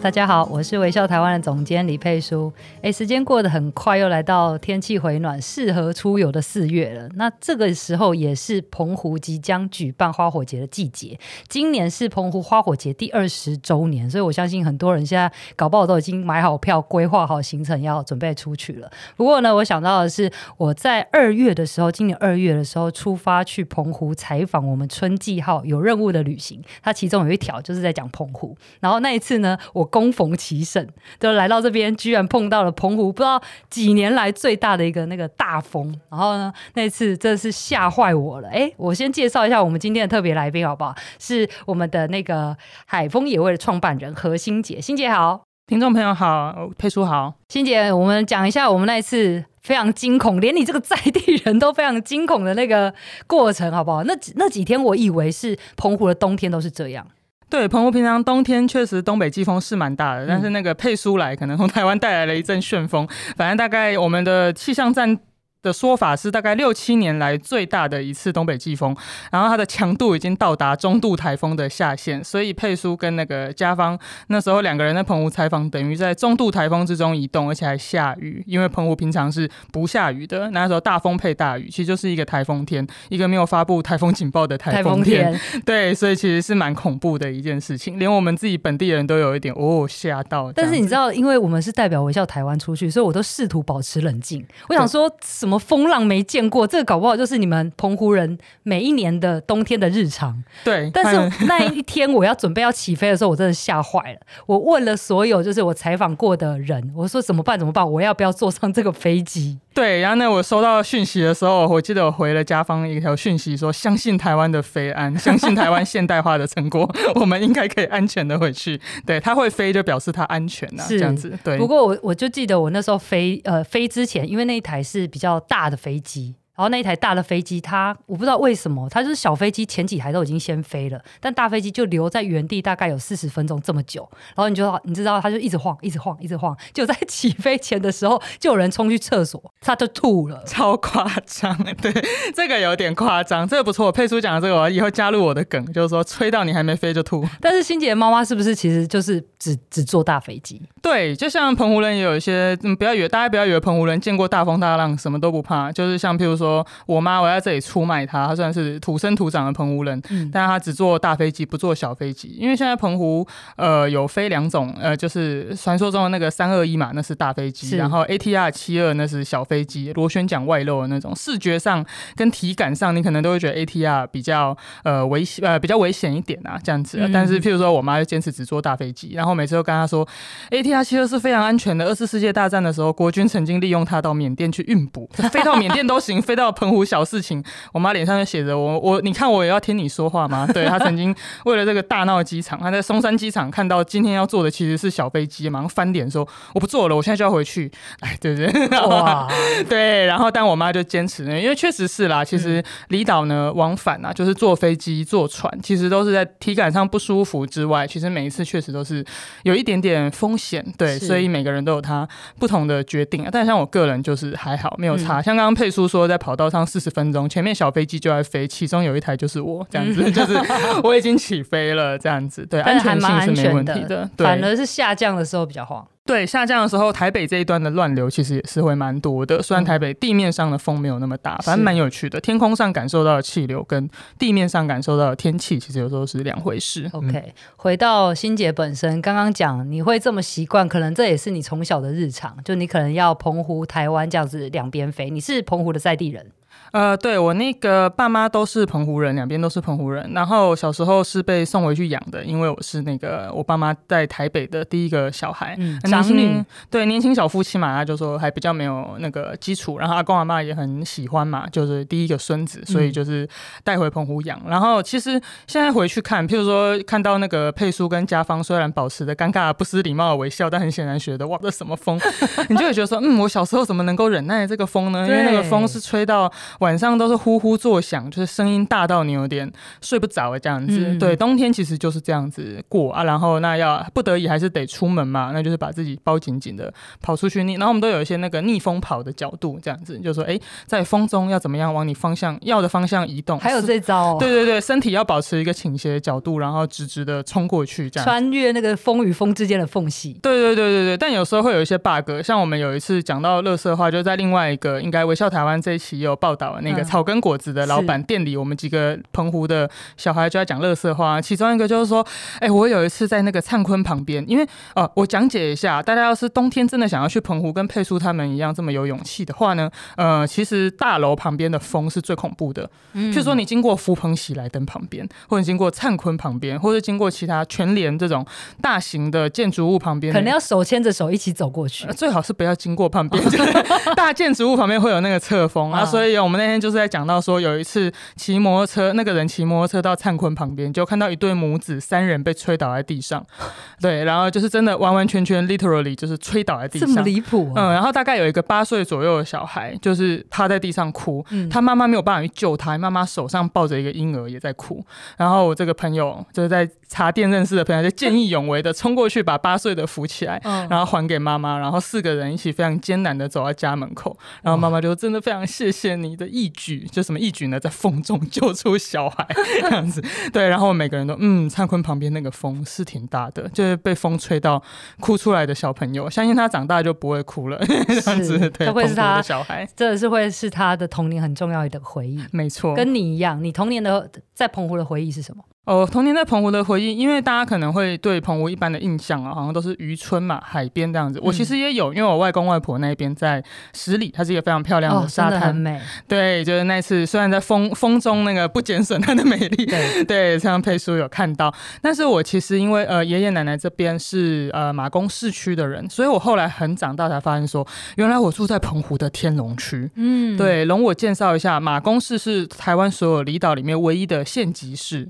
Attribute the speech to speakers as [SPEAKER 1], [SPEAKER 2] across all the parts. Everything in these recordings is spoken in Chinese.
[SPEAKER 1] 大家好，我是微笑台湾的总监李佩书。哎，时间过得很快，又来到天气回暖、适合出游的四月了。那这个时候也是澎湖即将举办花火节的季节。今年是澎湖花火节第二十周年，所以我相信很多人现在搞不好都已经买好票、规划好行程，要准备出去了。不过呢，我想到的是，我在二月的时候，今年二月的时候出发去澎湖采访我们春季号有任务的旅行，它其中有一条就是在讲澎湖。然后那一次呢，我恭逢其盛，就来到这边，居然碰到了澎湖不知道几年来最大的一个那个大风。然后呢，那次真的是吓坏我了。哎，我先介绍一下我们今天的特别来宾好不好？是我们的那个海风野味的创办人何欣姐。欣姐好，
[SPEAKER 2] 听众朋友好，佩叔好。
[SPEAKER 1] 欣姐，我们讲一下我们那一次非常惊恐，连你这个在地人都非常惊恐的那个过程好不好？那那几天我以为是澎湖的冬天都是这样。
[SPEAKER 2] 对，澎湖平常冬天确实东北季风是蛮大的，但是那个佩苏来，可能从台湾带来了一阵旋风。反正大概我们的气象站的说法是大概六七年来最大的一次东北季风，然后它的强度已经到达中度台风的下限，所以佩叔跟那个家方那时候两个人在澎湖采访，等于在中度台风之中移动，而且还下雨，因为澎湖平常是不下雨的，那时候大风配大雨，其实就是一个台风天，一个没有发布台风警报的台风风天，对，所以其实是蛮恐怖的一件事情，连我们自己本地人都有一点哦吓到。
[SPEAKER 1] 但是你知道，因为我们是代表微笑台湾出去，所以我都试图保持冷静。我想说什么风浪没见过，这个搞不好就是你们澎湖人每一年的冬天的日常。
[SPEAKER 2] 对，
[SPEAKER 1] 但是那一天我要准备要起飞的时候，我真的吓坏了。我问了所有就是我采访过的人，我说怎么办？怎么办？我要不要坐上这个飞机？
[SPEAKER 2] 对，然后呢，我收到讯息的时候，我记得我回了家方一条讯息说，相信台湾的飞安，相信台湾现代化的成果，我们应该可以安全的回去。对，它会飞就表示它安全呐、啊，是这样子。对，
[SPEAKER 1] 不过我我就记得我那时候飞呃飞之前，因为那一台是比较大的飞机。然后那一台大的飞机，它我不知道为什么，它就是小飞机前几台都已经先飞了，但大飞机就留在原地大概有四十分钟这么久。然后你就你知道，它就一直晃，一直晃，一直晃。就在起飞前的时候，就有人冲去厕所，他就吐了，
[SPEAKER 2] 超夸张。对，这个有点夸张，这个不错。佩叔讲的这个，我以后加入我的梗，就是说吹到你还没飞就吐。
[SPEAKER 1] 但是欣姐的妈妈是不是其实就是只只坐大飞机？
[SPEAKER 2] 对，就像澎湖人也有一些，嗯，不要以为大家不要以为澎湖人见过大风大浪什么都不怕，就是像譬如说。说我妈，我在这里出卖她。她虽然是土生土长的澎湖人，嗯、但是她只坐大飞机，不坐小飞机。因为现在澎湖呃有飞两种，呃就是传说中的那个三二一嘛，那是大飞机，然后 ATR 七二那是小飞机，螺旋桨外露的那种。视觉上跟体感上，你可能都会觉得 ATR 比较呃危险呃比较危险一点啊，这样子。嗯、但是譬如说我妈就坚持只坐大飞机，然后每次都跟她说 ATR 七二是非常安全的。二次世界大战的时候，国军曾经利用它到缅甸去运补，飞到缅甸都行，飞。到澎湖小事情，我妈脸上就写着我我，你看我也要听你说话吗？对，她曾经为了这个大闹机场，她在松山机场看到今天要坐的其实是小飞机，马上翻脸说我不坐了，我现在就要回去。哎，对不对？哇，对，然后但我妈就坚持呢，因为确实是啦，其实离岛呢往返啊，就是坐飞机坐船，其实都是在体感上不舒服之外，其实每一次确实都是有一点点风险，对，所以每个人都有他不同的决定啊。但像我个人就是还好，没有差。嗯、像刚刚佩叔说在。跑道上四十分钟，前面小飞机就在飞，其中有一台就是我，这样子，就是我已经起飞了，这样子，对，安全性是没问题的，对，
[SPEAKER 1] 反而是下降的时候比较晃。
[SPEAKER 2] 对，下降的时候，台北这一端的乱流其实也是会蛮多的。虽然台北地面上的风没有那么大，反正蛮有趣的。天空上感受到的气流跟地面上感受到的天气，其实有时候是两回事。
[SPEAKER 1] OK，、嗯、回到欣姐本身，刚刚讲你会这么习惯，可能这也是你从小的日常。就你可能要澎湖、台湾这样子两边飞。你是澎湖的在地人。
[SPEAKER 2] 呃，对我那个爸妈都是澎湖人，两边都是澎湖人。然后小时候是被送回去养的，因为我是那个我爸妈在台北的第一个小孩，
[SPEAKER 1] 嗯、长女。
[SPEAKER 2] 对，年轻小夫妻嘛，他就说还比较没有那个基础。然后阿公阿妈也很喜欢嘛，就是第一个孙子，所以就是带回澎湖养。嗯、然后其实现在回去看，譬如说看到那个佩叔跟家芳，虽然保持着尴尬、不失礼貌的微笑，但很显然觉得哇，这什么风？你就会觉得说，嗯，我小时候怎么能够忍耐这个风呢？因为那个风是吹到。晚上都是呼呼作响，就是声音大到你有点睡不着这样子。嗯、对，冬天其实就是这样子过啊。然后那要不得已还是得出门嘛，那就是把自己包紧紧的跑出去逆。然后我们都有一些那个逆风跑的角度，这样子就是说，哎，在风中要怎么样往你方向要的方向移动？
[SPEAKER 1] 还有这招、哦？
[SPEAKER 2] 对对对，身体要保持一个倾斜的角度，然后直直的冲过去，这样
[SPEAKER 1] 穿越那个风与风之间的缝隙。
[SPEAKER 2] 对对对对对，但有时候会有一些 bug，像我们有一次讲到乐色话，就在另外一个应该微笑台湾这一期也有报道的那个草根果子的老板店里，我们几个澎湖的小孩就在讲乐色话。其中一个就是说，哎、欸，我有一次在那个灿坤旁边，因为呃，我讲解一下，大家要是冬天真的想要去澎湖，跟佩叔他们一样这么有勇气的话呢，呃，其实大楼旁边的风是最恐怖的。嗯，譬如说你经过福朋喜来登旁边，或者经过灿坤旁边，或者经过其他全联这种大型的建筑物旁边，
[SPEAKER 1] 可能要手牵着手一起走过去。
[SPEAKER 2] 呃、最好是不要经过旁边，大建筑物旁边会有那个侧风啊。所以我们那天就是在。讲到说有一次骑摩托车，那个人骑摩托车到灿坤旁边，就看到一对母子三人被吹倒在地上，对，然后就是真的完完全全 literally 就是吹倒在地上，
[SPEAKER 1] 这么离谱、啊。
[SPEAKER 2] 嗯，然后大概有一个八岁左右的小孩，就是趴在地上哭，嗯、他妈妈没有办法去救他，妈妈手上抱着一个婴儿也在哭，然后我这个朋友就是在茶店认识的朋友，就见义勇为的冲过去把八岁的扶起来，嗯、然后还给妈妈，然后四个人一起非常艰难的走到家门口，然后妈妈就真的非常谢谢你的义举。就什么一举呢，在风中救出小孩这样子，对，然后每个人都嗯，灿坤旁边那个风是挺大的，就是被风吹到哭出来的小朋友，相信他长大就不会哭了，这样子，对，
[SPEAKER 1] 他会是他
[SPEAKER 2] 的小孩，
[SPEAKER 1] 这是会是他的童年很重要的回忆，
[SPEAKER 2] 没错，
[SPEAKER 1] 跟你一样，你童年的在澎湖的回忆是什么？
[SPEAKER 2] 哦，童年在澎湖的回忆，因为大家可能会对澎湖一般的印象啊，好像都是渔村嘛，海边这样子。嗯、我其实也有，因为我外公外婆那边在十里，它是一个非常漂亮的沙滩，
[SPEAKER 1] 哦、很美。
[SPEAKER 2] 对，就是那次虽然在风风中那个不减损它的美丽，对 对，像佩书有看到。但是我其实因为呃爷爷奶奶这边是呃马公市区的人，所以我后来很长大才发现说，原来我住在澎湖的天龙区。嗯，对，容我介绍一下，马公市是台湾所有离岛里面唯一的县级市。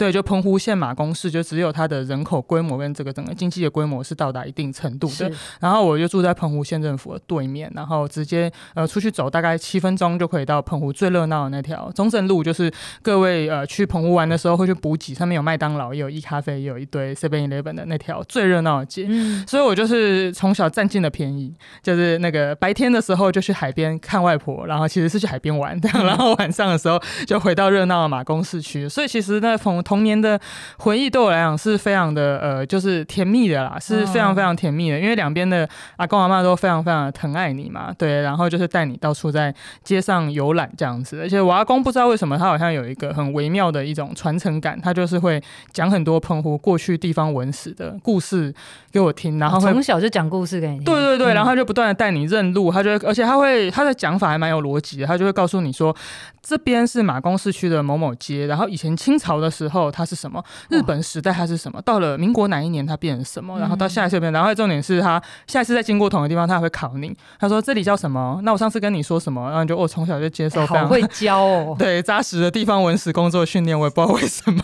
[SPEAKER 2] 对，就澎湖县马公市，就只有它的人口规模跟这个整个经济的规模是到达一定程度的。然后我就住在澎湖县政府的对面，然后直接呃出去走大概七分钟就可以到澎湖最热闹的那条中正路，就是各位呃去澎湖玩的时候会去补给，上面有麦当劳，也有 E 咖啡，也有一堆 Seven Eleven 的那条最热闹的街。嗯、所以我就是从小占尽了便宜，就是那个白天的时候就去海边看外婆，然后其实是去海边玩，这样，然后晚上的时候就回到热闹的马公市区。所以其实那澎童年的回忆对我来讲是非常的呃，就是甜蜜的啦，是非常非常甜蜜的，因为两边的阿公阿妈都非常非常的疼爱你嘛，对，然后就是带你到处在街上游览这样子，而且我阿公不知道为什么他好像有一个很微妙的一种传承感，他就是会讲很多澎湖过去地方文史的故事给我听，然后
[SPEAKER 1] 从小就讲故事给你。听，
[SPEAKER 2] 对对对，然后他就不断的带你认路，他就会，而且他会他的讲法还蛮有逻辑的，他就会告诉你说，这边是马公市区的某某街，然后以前清朝的时候它是。什么？日本时代它是什么？到了民国哪一年它变成什么？然后到下一次变，然后重点是他下一次再经过同一个地方，他还会考你。他说这里叫什么？那我上次跟你说什么？然后就我从小就接受非常，
[SPEAKER 1] 好会教哦。
[SPEAKER 2] 对，扎实的地方文史工作训练，我也不知道为什么。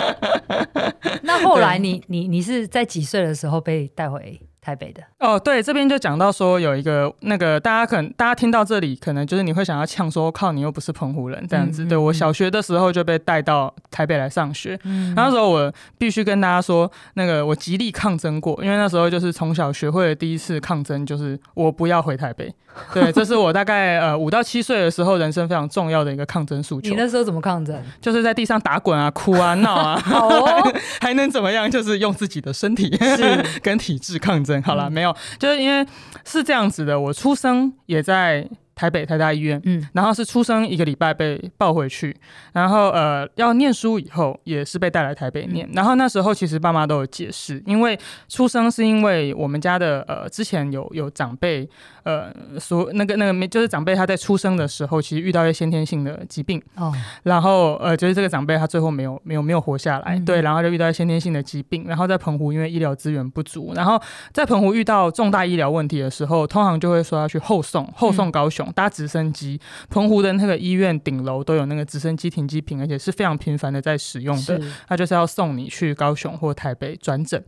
[SPEAKER 1] 那后来你 你你是在几岁的时候被带回？台北的
[SPEAKER 2] 哦，对，这边就讲到说有一个那个，大家可能大家听到这里，可能就是你会想要呛说，靠，你又不是澎湖人这样子。嗯嗯、对我小学的时候就被带到台北来上学，嗯、那时候我必须跟大家说，那个我极力抗争过，因为那时候就是从小学会的第一次抗争，就是我不要回台北。对，这是我大概呃五到七岁的时候，人生非常重要的一个抗争诉求。
[SPEAKER 1] 你那时候怎么抗争？
[SPEAKER 2] 就是在地上打滚啊、哭啊、闹啊，还能怎么样？就是用自己的身体是跟体质抗争。好了，没有，就是因为是这样子的。我出生也在台北台大医院，嗯，然后是出生一个礼拜被抱回去，然后呃要念书以后也是被带来台北念，嗯、然后那时候其实爸妈都有解释，因为出生是因为我们家的呃之前有有长辈呃所那个那个没就是长辈他在出生的时候其实遇到一些先天性的疾病。哦，然后呃就是这个长辈他最后没有没有没有活下来，嗯、对，然后就遇到先天性的疾病，然后在澎湖因为医疗资源不足，然后在澎湖遇到重大医疗问题的时候，通常就会说要去后送后送高雄。嗯搭直升机，澎湖的那个医院顶楼都有那个直升机停机坪，而且是非常频繁的在使用的。他就是要送你去高雄或台北转诊，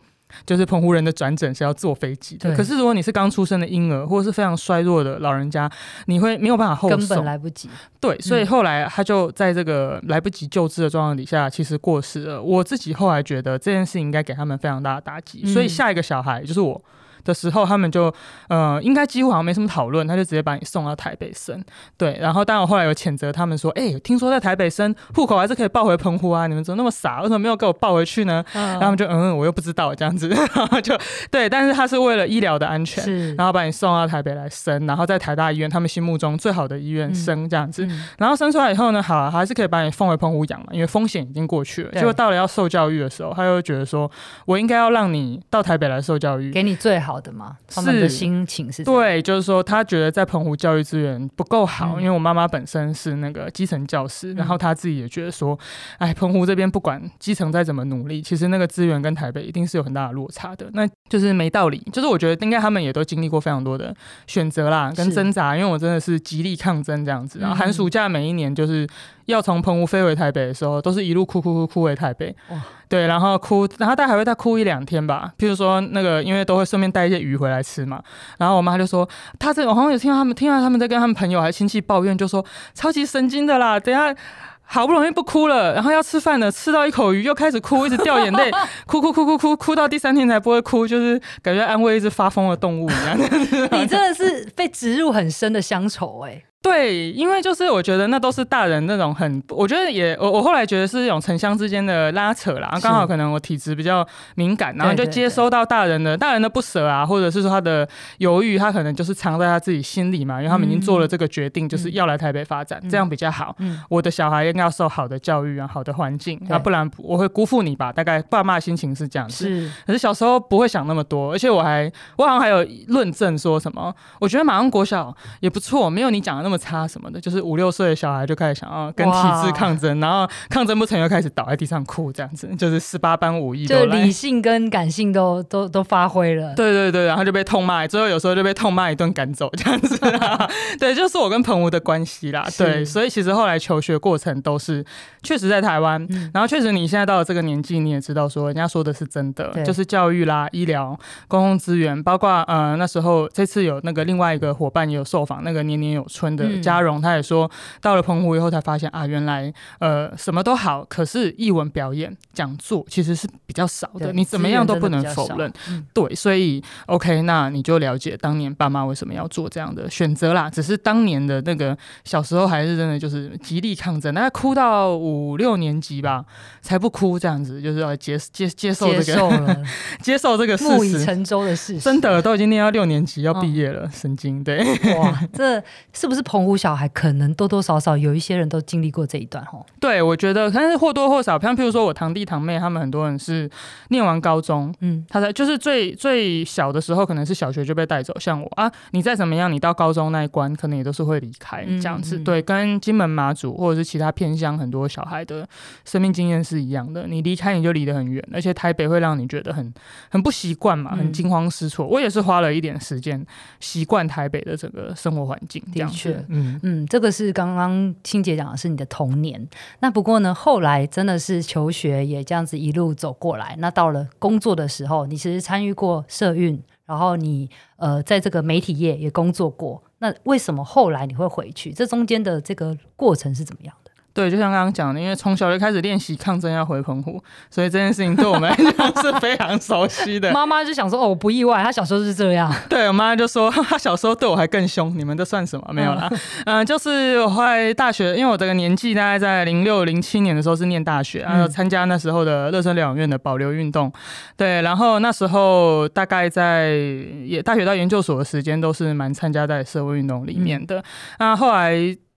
[SPEAKER 2] 就是澎湖人的转诊是要坐飞机的。可是如果你是刚出生的婴儿或者是非常衰弱的老人家，你会没有办法后送，
[SPEAKER 1] 根本来不及。
[SPEAKER 2] 对，所以后来他就在这个来不及救治的状况底下，其实过世了。我自己后来觉得这件事情应该给他们非常大的打击，所以下一个小孩就是我。的时候，他们就呃，应该几乎好像没什么讨论，他就直接把你送到台北生。对，然后当然我后来有谴责他们说，哎、欸，听说在台北生户口还是可以报回澎湖啊，你们怎么那么傻，为什么没有给我报回去呢？然后他们就嗯，我又不知道这样子，然后就对，但是他是为了医疗的安全，然后把你送到台北来生，然后在台大医院，他们心目中最好的医院生这样子，嗯、然后生出来以后呢，好、啊，还是可以把你放回澎湖养嘛，因为风险已经过去了。结果到了要受教育的时候，他又觉得说我应该要让你到台北来受教育，
[SPEAKER 1] 给你最好的吗？他们。的心情是
[SPEAKER 2] 对，就是说他觉得在澎湖教育资源不够好，嗯、因为我妈妈本身是那个基层教师，嗯、然后他自己也觉得说，哎，澎湖这边不管基层再怎么努力，其实那个资源跟台北一定是有很大的落差的，那就是没道理。就是我觉得应该他们也都经历过非常多的选择啦，跟挣扎，因为我真的是极力抗争这样子，然后寒暑假每一年就是。要从澎湖飞回台北的时候，都是一路哭哭哭哭回台北。哇对，然后哭，然后大概还会再哭一两天吧。譬如说那个，因为都会顺便带一些鱼回来吃嘛。然后我妈就说，她这我好像有听到他们，听到他们在跟他们朋友还是亲戚抱怨，就说超级神经的啦。等下好不容易不哭了，然后要吃饭了，吃到一口鱼又开始哭，一直掉眼泪，哭哭哭哭哭哭到第三天才不会哭，就是感觉安慰一只发疯的动物一样。
[SPEAKER 1] 你真的是被植入很深的乡愁哎、
[SPEAKER 2] 对，因为就是我觉得那都是大人那种很，我觉得也我我后来觉得是一种城乡之间的拉扯啦。刚好可能我体质比较敏感，然后就接收到大人的大人的不舍啊，或者是说他的犹豫，他可能就是藏在他自己心里嘛，因为他们已经做了这个决定，就是要来台北发展，这样比较好。我的小孩应该要受好的教育啊，好的环境，那不然我会辜负你吧？大概爸妈心情是这样子。是，可是小时候不会想那么多，而且我还我好像还有论证说什么，我觉得马上国小也不错，没有你讲的那么。差什么的，就是五六岁的小孩就开始想要跟体制抗争，然后抗争不成又开始倒在地上哭，这样子就是十八般武艺，
[SPEAKER 1] 就理性跟感性都都都发挥了。
[SPEAKER 2] 对对对，然后就被痛骂，最后有时候就被痛骂一顿赶走这样子。对，就是我跟彭吴的关系啦。对，所以其实后来求学过程都是确实在台湾，嗯、然后确实你现在到了这个年纪，你也知道说人家说的是真的，就是教育啦、医疗、公共资源，包括呃那时候这次有那个另外一个伙伴也有受访，那个年年有春的。嘉荣他也说，到了澎湖以后才发现啊，原来呃什么都好，可是艺文表演讲座其实是比较少的，你怎么样都不能否认。嗯、对，所以 OK，那你就了解当年爸妈为什么要做这样的选择啦。只是当年的那个小时候还是真的就是极力抗争，大概哭到五六年级吧才不哭，这样子就是要接接接受这个接受，接受这个事实，
[SPEAKER 1] 木已成舟的事实，
[SPEAKER 2] 真的都已经念到六年级要毕业了，哦、神经对
[SPEAKER 1] 哇，这是不是澎？湖小孩可能多多少少有一些人都经历过这一段吼，
[SPEAKER 2] 对，我觉得，但是或多或少，像譬如说我堂弟堂妹，他们很多人是念完高中，嗯，他在就是最最小的时候，可能是小学就被带走。像我啊，你再怎么样，你到高中那一关，可能也都是会离开这样子。嗯嗯、对，跟金门马祖或者是其他偏乡很多小孩的生命经验是一样的。你离开你就离得很远，而且台北会让你觉得很很不习惯嘛，很惊慌失措。嗯、我也是花了一点时间习惯台北的整个生活环境，这样子。
[SPEAKER 1] 嗯嗯，这个是刚刚清姐讲的是你的童年。那不过呢，后来真的是求学也这样子一路走过来。那到了工作的时候，你其实参与过社运，然后你呃在这个媒体业也工作过。那为什么后来你会回去？这中间的这个过程是怎么样的？
[SPEAKER 2] 对，就像刚刚讲的，因为从小就开始练习抗争要回澎湖，所以这件事情对我们来讲 是非常熟悉的。
[SPEAKER 1] 妈妈就想说：“哦，我不意外，她小时候是这样。”
[SPEAKER 2] 对，我妈就说：“ 她小时候对我还更凶，你们这算什么？没有啦。嗯”嗯，就是我后来大学，因为我这个年纪大概在零六零七年的时候是念大学，然后参加那时候的乐生疗养院的保留运动。对，然后那时候大概在也大学到研究所的时间都是蛮参加在社会运动里面的。那后来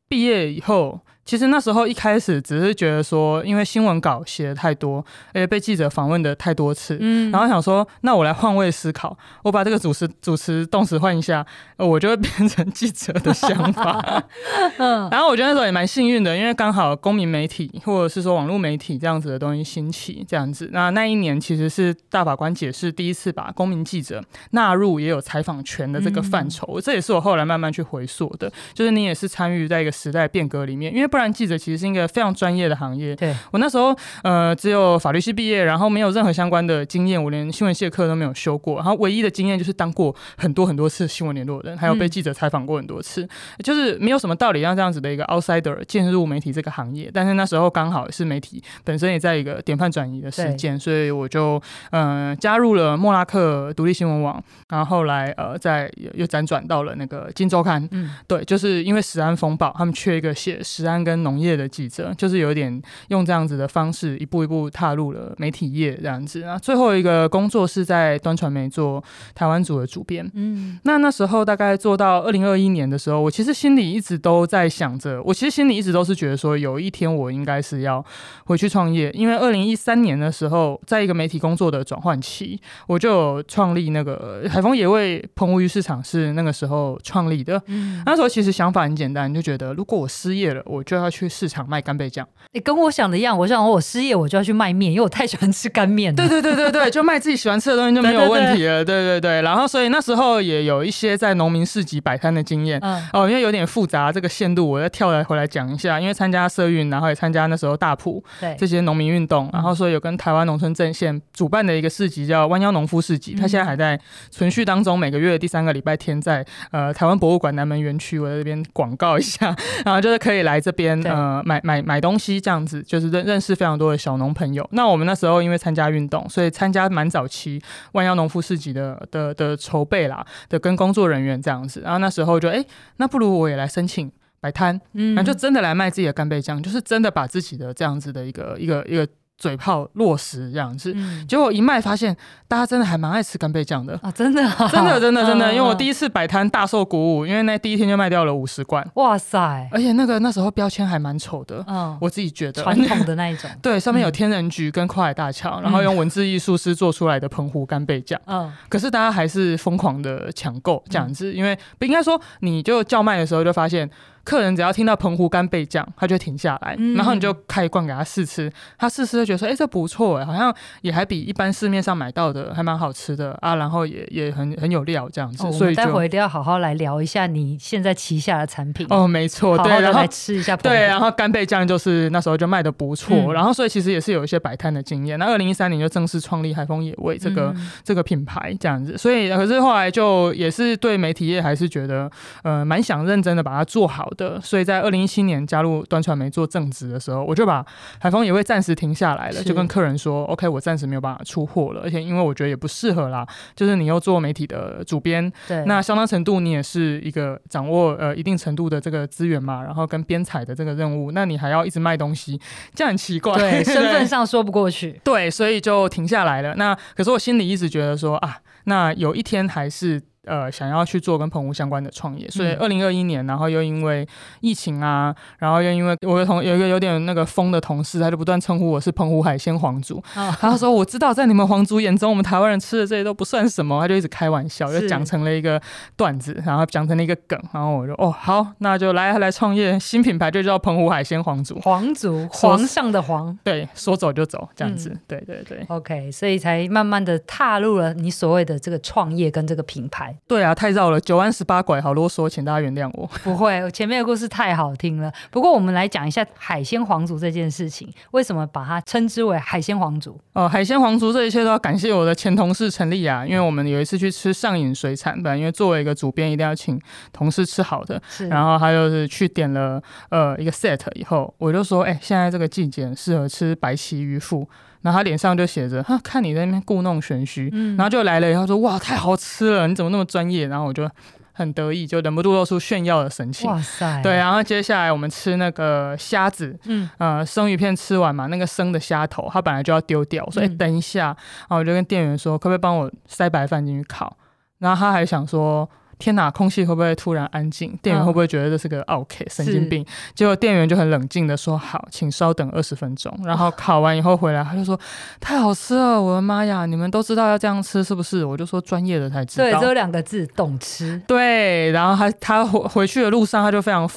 [SPEAKER 2] 毕业以后。其实那时候一开始只是觉得说，因为新闻稿写的太多，而且被记者访问的太多次，嗯，然后想说，那我来换位思考，我把这个主持主持动词换一下，我就会变成记者的想法。嗯，然后我觉得那时候也蛮幸运的，因为刚好公民媒体或者是说网络媒体这样子的东西兴起，这样子。那那一年其实是大法官解释第一次把公民记者纳入也有采访权的这个范畴，这也是我后来慢慢去回溯的，就是你也是参与在一个时代变革里面，因为不然记者其实是一个非常专业的行业。对，我那时候呃只有法律系毕业，然后没有任何相关的经验，我连新闻系的课都没有修过。然后唯一的经验就是当过很多很多次新闻联络人，还有被记者采访过很多次，嗯、就是没有什么道理让这样子的一个 outsider 进入媒体这个行业。但是那时候刚好是媒体本身也在一个典范转移的时间，所以我就嗯、呃、加入了莫拉克独立新闻网，然后后来呃再又辗转到了那个金周刊。嗯，对，就是因为食安风暴，他们缺一个写食安跟农业的记者，就是有点用这样子的方式，一步一步踏入了媒体业这样子。那最后一个工作是在端传媒做台湾组的主编。嗯，那那时候大概做到二零二一年的时候，我其实心里一直都在想着，我其实心里一直都是觉得说，有一天我应该是要回去创业，因为二零一三年的时候，在一个媒体工作的转换期，我就有创立那个海丰野味澎湖鱼市场是那个时候创立的。嗯，那时候其实想法很简单，就觉得如果我失业了，我就要去。市场卖干贝酱，
[SPEAKER 1] 你、欸、跟我想的一样。我想我失业，我就要去卖面，因为我太喜欢吃干面了。
[SPEAKER 2] 对对对对对，就卖自己喜欢吃的东西就没有问题了。对对对，对对对，然后所以那时候也有一些在农民市集摆摊的经验。嗯、哦，因为有点复杂，这个线路我要跳来回来讲一下。因为参加社运，然后也参加那时候大埔这些农民运动，然后所以有跟台湾农村阵线主办的一个市集叫弯腰农夫市集，它现在还在存续当中，每个月的第三个礼拜天在呃台湾博物馆南门园区，我在这边广告一下，然后就是可以来这边呃买买买。东西这样子，就是认认识非常多的小农朋友。那我们那时候因为参加运动，所以参加蛮早期万妖农夫市集的的的筹备啦，的跟工作人员这样子。然后那时候就哎、欸，那不如我也来申请摆摊，嗯，那就真的来卖自己的干贝酱，就是真的把自己的这样子的一个一个一个。嘴炮落实这样子，嗯、结果一卖发现大家真的还蛮爱吃干贝酱的
[SPEAKER 1] 啊！真的，
[SPEAKER 2] 真的，真的，真的，因为我第一次摆摊大受鼓舞，因为那第一天就卖掉了五十罐，
[SPEAKER 1] 哇塞！
[SPEAKER 2] 而且那个那时候标签还蛮丑的，嗯，我自己觉得。
[SPEAKER 1] 传统的那一种，
[SPEAKER 2] 对，上面有天人菊跟跨海大桥，嗯、然后用文字艺术师做出来的澎湖干贝酱，嗯，可是大家还是疯狂的抢购这样子，嗯、因为不应该说你就叫卖的时候就发现。客人只要听到澎湖干贝酱，他就停下来，嗯、然后你就开一罐给他试吃，他试吃就觉得说，哎、欸，这不错哎，好像也还比一般市面上买到的还蛮好吃的啊，然后也也很很有料这样子，哦、所以待
[SPEAKER 1] 会一定要好好来聊一下你现在旗下的产品。
[SPEAKER 2] 哦，没错，对，然后来
[SPEAKER 1] 吃一下，
[SPEAKER 2] 对，然后干贝酱就是那时候就卖的不错，嗯、然后所以其实也是有一些摆摊的经验。那二零一三年就正式创立海丰野味这个、嗯、这个品牌这样子，所以可是后来就也是对媒体业还是觉得呃蛮想认真的把它做好的，所以在二零。一七年加入端传媒做正职的时候，我就把海丰也会暂时停下来了，就跟客人说：“OK，我暂时没有办法出货了，而且因为我觉得也不适合啦。就是你又做媒体的主编，对，那相当程度你也是一个掌握呃一定程度的这个资源嘛，然后跟编采的这个任务，那你还要一直卖东西，这样很奇怪，
[SPEAKER 1] 对，身份上说不过去。
[SPEAKER 2] 对，所以就停下来了。那可是我心里一直觉得说啊，那有一天还是。呃，想要去做跟澎湖相关的创业，所以二零二一年，然后又因为疫情啊，然后又因为我的同有一个有点那个疯的同事，他就不断称呼我是澎湖海鲜皇族，哦、他说我知道在你们皇族眼中，我们台湾人吃的这些都不算什么，他就一直开玩笑，就讲成了一个段子，然后讲成了一个梗，然后我就哦好，那就来来创业新品牌，就叫澎湖海鲜皇族，
[SPEAKER 1] 皇族皇上的皇，
[SPEAKER 2] 对，说走就走这样子，嗯、对对对
[SPEAKER 1] ，OK，所以才慢慢的踏入了你所谓的这个创业跟这个品牌。
[SPEAKER 2] 对啊，太绕了，九弯十八拐，好啰嗦，请大家原谅我。
[SPEAKER 1] 不会，前面的故事太好听了。不过我们来讲一下海鲜皇族这件事情，为什么把它称之为海鲜皇族？
[SPEAKER 2] 哦，海鲜皇族这一切都要感谢我的前同事陈丽雅，因为我们有一次去吃上瘾水产，本来因为作为一个主编一定要请同事吃好的，是然后他就是去点了呃一个 set 以后，我就说，哎、欸，现在这个季节适合吃白鳍鱼腹。然后他脸上就写着，哈，看你在那边故弄玄虚，嗯、然后就来了以后说，哇，太好吃了，你怎么那么专业？然后我就很得意，就忍不住露出炫耀的神情。哇塞，对，然后接下来我们吃那个虾子，嗯，呃，生鱼片吃完嘛，那个生的虾头，它本来就要丢掉，我说，哎、嗯，等一下，然后我就跟店员说，可不可以帮我塞白饭进去烤？然后他还想说。天哪，空气会不会突然安静？店员会不会觉得这是个 OK 神经病？结果店员就很冷静的说：“好，请稍等二十分钟。”然后烤完以后回来，他就说：“太好吃了，我的妈呀！你们都知道要这样吃是不是？”我就说：“专业的才知道。”
[SPEAKER 1] 对，只有两个字：懂吃。
[SPEAKER 2] 对，然后他他回回去的路上，他就非常。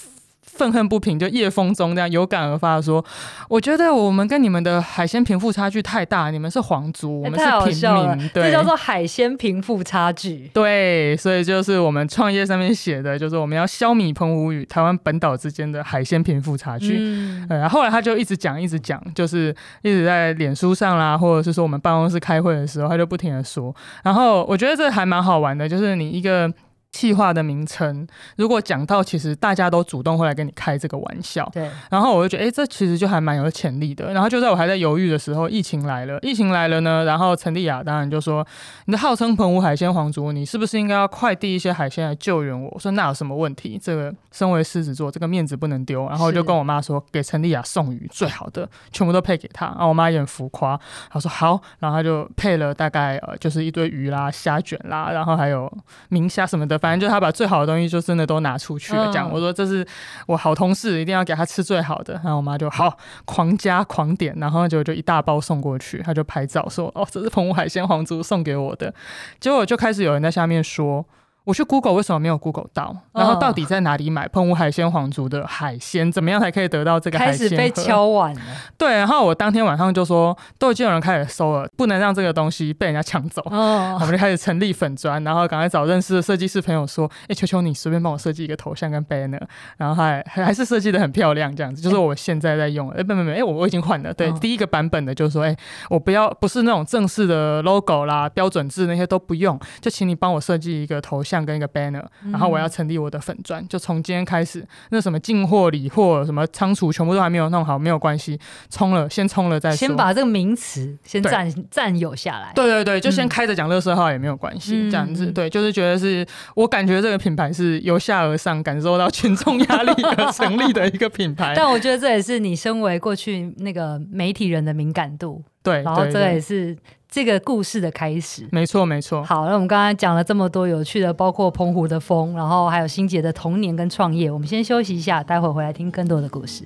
[SPEAKER 2] 愤恨不平，就夜风中这样有感而发的说：“我觉得我们跟你们的海鲜贫富差距太大，你们是皇族，我们是平民，对，
[SPEAKER 1] 这叫做海鲜贫富差距。
[SPEAKER 2] 对，所以就是我们创业上面写的，就是我们要消弭澎湖与台湾本岛之间的海鲜贫富差距。嗯，然后后来他就一直讲，一直讲，就是一直在脸书上啦，或者是说我们办公室开会的时候，他就不停的说。然后我觉得这还蛮好玩的，就是你一个。企划的名称，如果讲到其实大家都主动会来跟你开这个玩笑，对，然后我就觉得，哎、欸，这其实就还蛮有潜力的。然后就在我还在犹豫的时候，疫情来了，疫情来了呢，然后陈丽雅当然就说，你的号称澎湖海鲜皇族，你是不是应该要快递一些海鲜来救援我？我说那有什么问题？这个身为狮子座，这个面子不能丢。然后就跟我妈说，给陈丽雅送鱼最好的，全部都配给她。然后我妈也很浮夸，她说好，然后她就配了大概呃就是一堆鱼啦、虾卷啦，然后还有明虾什么的。反正就他把最好的东西就真的都拿出去了，这样我说这是我好同事，一定要给他吃最好的。然后我妈就好狂加狂点，然后就就一大包送过去，他就拍照说哦，这是澎湖海鲜皇族送给我的。结果就开始有人在下面说。我去 Google 为什么没有 Google 到？然后到底在哪里买澎湖海鲜皇族的海鲜？怎么样才可以得到这个海鲜？
[SPEAKER 1] 开始被敲碗了。
[SPEAKER 2] 对，然后我当天晚上就说，都已经有人开始搜了，不能让这个东西被人家抢走。哦，我们就开始成立粉砖，然后赶快找认识的设计师朋友说，哎、欸，求求你随便帮我设计一个头像跟 banner，然后还还是设计的很漂亮，这样子就是我现在在用。哎、欸，不不不，哎、欸，我我已经换了。对，哦、第一个版本的就是说，哎、欸，我不要不是那种正式的 logo 啦、标准字那些都不用，就请你帮我设计一个头像跟一个 banner。然后我要成立我的粉专，就从今天开始，那什么进货、理货、什么仓储，全部都还没有弄好，没有关系，冲了，先冲了再说。
[SPEAKER 1] 先把这个名词先占占有下来。
[SPEAKER 2] 对对对，就先开着讲乐色号也没有关系，嗯、这样子。对，就是觉得是我感觉这个品牌是由下而上感受到群众压力而成立的一个品牌。
[SPEAKER 1] 但我觉得这也是你身为过去那个媒体人的敏感度。
[SPEAKER 2] 对，
[SPEAKER 1] 然后这个也是这个故事的开始。
[SPEAKER 2] 没错，没错。
[SPEAKER 1] 好，那我们刚刚讲了这么多有趣的，包括澎湖的风，然后还有欣洁的童年跟创业。我们先休息一下，待会回来听更多的故事。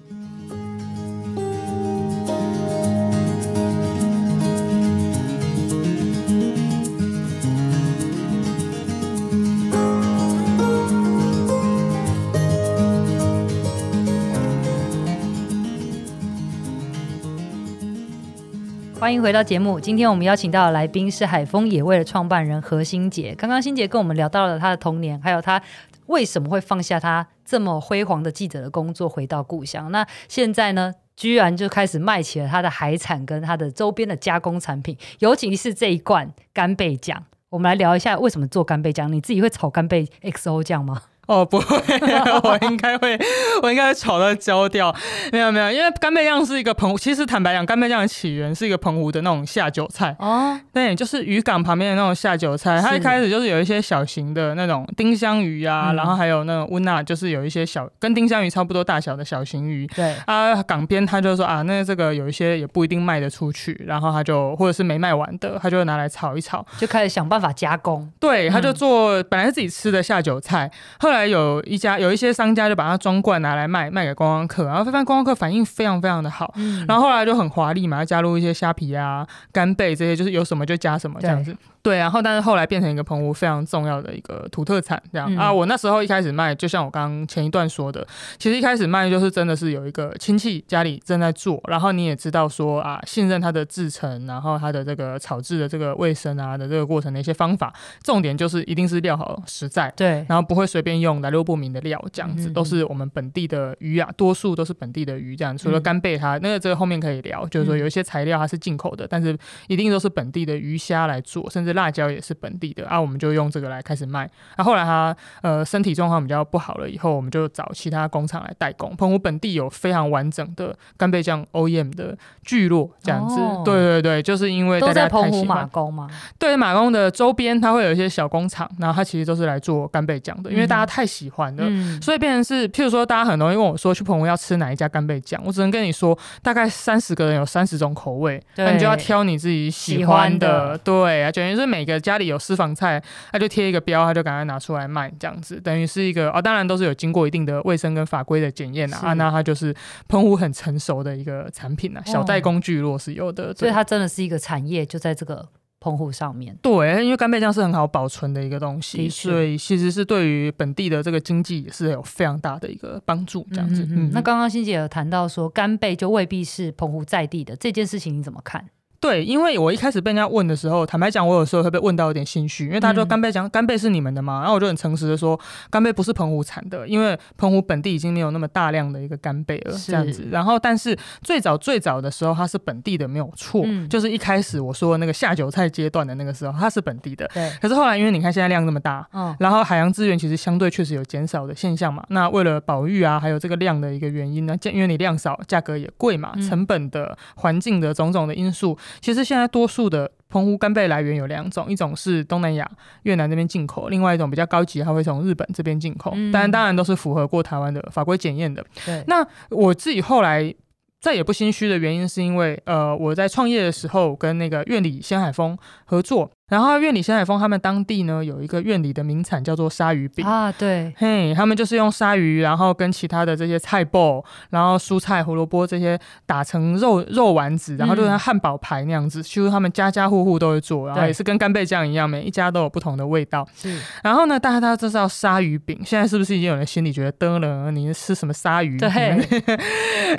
[SPEAKER 1] 欢迎回到节目。今天我们邀请到的来宾是海丰野味的创办人何欣杰。刚刚欣杰跟我们聊到了他的童年，还有他为什么会放下他这么辉煌的记者的工作，回到故乡。那现在呢，居然就开始卖起了他的海产跟他的周边的加工产品，尤其是这一罐干贝酱。我们来聊一下为什么做干贝酱？你自己会炒干贝 XO 酱吗？
[SPEAKER 2] 哦，不会，我应该会，我应该会炒到焦掉。没有没有，因为干贝酱是一个澎湖，其实坦白讲，干贝酱的起源是一个澎湖的那种下酒菜。哦，对，就是渔港旁边的那种下酒菜。它一开始就是有一些小型的那种丁香鱼啊，然后还有那种温娜，就是有一些小跟丁香鱼差不多大小的小型鱼。对啊，港边他就说啊，那这个有一些也不一定卖得出去，然后他就或者是没卖完的，他就拿来炒一炒，
[SPEAKER 1] 就开始想办法加工。
[SPEAKER 2] 对，他就做本来是自己吃的下酒菜，后来。后来有一家有一些商家就把它装罐拿来卖，卖给观光客，然后发现观光客反应非常非常的好，嗯、然后后来就很华丽嘛，加入一些虾皮啊、干贝这些，就是有什么就加什么这样子。对，然后但是后来变成一个澎湖非常重要的一个土特产，这样、嗯、啊。我那时候一开始卖，就像我刚刚前一段说的，其实一开始卖就是真的是有一个亲戚家里正在做，然后你也知道说啊，信任它的制成，然后它的这个炒制的这个卫生啊的这个过程的一些方法，重点就是一定是料好实在，
[SPEAKER 1] 对，
[SPEAKER 2] 然后不会随便用来路不明的料，这样子、嗯、都是我们本地的鱼啊，多数都是本地的鱼，这样除了干贝它那个这个后面可以聊，就是说有一些材料它是进口的，但是一定都是本地的鱼虾来做，甚至辣椒也是本地的啊，我们就用这个来开始卖。那、啊、后来他呃身体状况比较不好了以后，我们就找其他工厂来代工。澎湖本地有非常完整的干贝酱 OEM 的聚落，这样子。哦、对对对，就是因为大家太喜欢。都在澎湖马公嘛？对，马公的周边它会有一些小工厂，然后它其实都是来做干贝酱的，因为大家太喜欢了，嗯、所以变成是，譬如说大家很容易问我说去澎湖要吃哪一家干贝酱，我只能跟你说，大概三十个人有三十种口味，那你就要挑你自己喜欢的。欢的对啊，等于是每个家里有私房菜，他就贴一个标，他就赶快拿出来卖，这样子等于是一个哦，当然都是有经过一定的卫生跟法规的检验啊，啊，那它就是澎湖很成熟的一个产品啊，小代工聚落是有的，
[SPEAKER 1] 所以它真的是一个产业，就在这个澎湖上面。
[SPEAKER 2] 对，因为干贝酱是很好保存的一个东西，所以其实是对于本地的这个经济也是有非常大的一个帮助，这样子。嗯，嗯，嗯，
[SPEAKER 1] 那刚刚欣姐有谈到说干贝就未必是澎湖在地的这件事情，你怎么看？
[SPEAKER 2] 对，因为我一开始被人家问的时候，坦白讲，我有时候会被问到有点心虚，因为他说干贝讲干贝是你们的嘛？然后我就很诚实的说，干贝不是澎湖产的，因为澎湖本地已经没有那么大量的一个干贝了，这样子。然后，但是最早最早的时候，它是本地的没有错，嗯、就是一开始我说的那个下酒菜阶段的那个时候，它是本地的。对。可是后来，因为你看现在量那么大，嗯，然后海洋资源其实相对确实有减少的现象嘛。那为了保育啊，还有这个量的一个原因呢，因为你量少，价格也贵嘛，成本的、环境的种种的因素，其实现在多。数的澎湖干贝来源有两种，一种是东南亚越南这边进口，另外一种比较高级，它会从日本这边进口，嗯、但当然都是符合过台湾的法规检验的。对，那我自己后来再也不心虚的原因，是因为呃，我在创业的时候跟那个院里鲜海峰合作。然后院里鲜海峰他们当地呢有一个院里的名产叫做鲨鱼饼
[SPEAKER 1] 啊，对，
[SPEAKER 2] 嘿，他们就是用鲨鱼，然后跟其他的这些菜脯，然后蔬菜、胡萝卜这些打成肉肉丸子，然后就像汉堡排那样子，其实、嗯、他们家家户户都会做，然后也是跟干贝酱一样，每一家都有不同的味道。是，然后呢，大家大家都知道鲨鱼饼，现在是不是已经有人心里觉得得了，你是吃什么鲨鱼？对，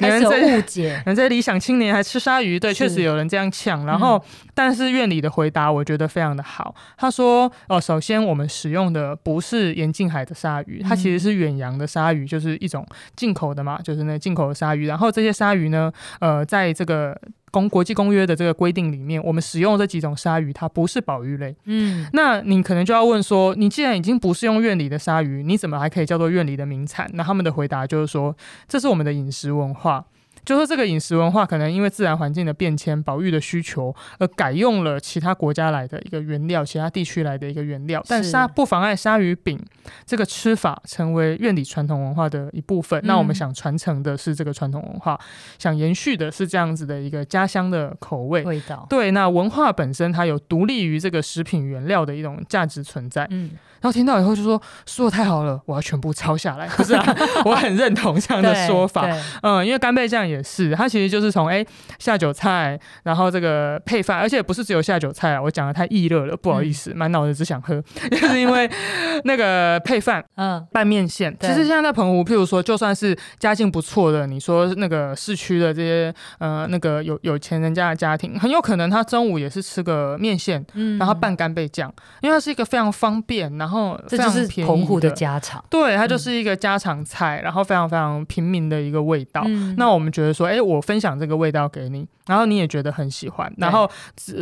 [SPEAKER 1] 有人在误解，
[SPEAKER 2] 人在理想青年还吃鲨鱼，对，确实有人这样呛。然后，嗯、但是院里的回答，我觉得。非常的好，他说：“哦，首先我们使用的不是沿近海的鲨鱼，它其实是远洋的鲨鱼，就是一种进口的嘛，就是那进口的鲨鱼。然后这些鲨鱼呢，呃，在这个公国际公约的这个规定里面，我们使用这几种鲨鱼，它不是保育类。嗯，那你可能就要问说，你既然已经不是用院里的鲨鱼，你怎么还可以叫做院里的名产？那他们的回答就是说，这是我们的饮食文化。”就说这个饮食文化可能因为自然环境的变迁、保育的需求，而改用了其他国家来的一个原料，其他地区来的一个原料，但鲨不妨碍鲨鱼饼这个吃法成为院里传统文化的一部分。嗯、那我们想传承的是这个传统文化，想延续的是这样子的一个家乡的口味味道。对，那文化本身它有独立于这个食品原料的一种价值存在。嗯。然后听到以后就说说的太好了，我要全部抄下来。可是啊，我很认同这样的说法。嗯，因为干贝酱也是，它其实就是从哎下酒菜，然后这个配饭，而且不是只有下酒菜啊。我讲的太易热了，不好意思，满脑子只想喝，就是因为那个配饭，嗯，拌面线。其实现在在澎湖，譬如说，就算是家境不错的，你说那个市区的这些呃那个有有钱人家的家庭，很有可能他中午也是吃个面线，嗯，然后拌干贝酱，因为它是一个非常方便，然后。这就是
[SPEAKER 1] 澎湖的家常，
[SPEAKER 2] 对，它就是一个家常菜，嗯、然后非常非常平民的一个味道。嗯、那我们觉得说，哎，我分享这个味道给你，然后你也觉得很喜欢。然后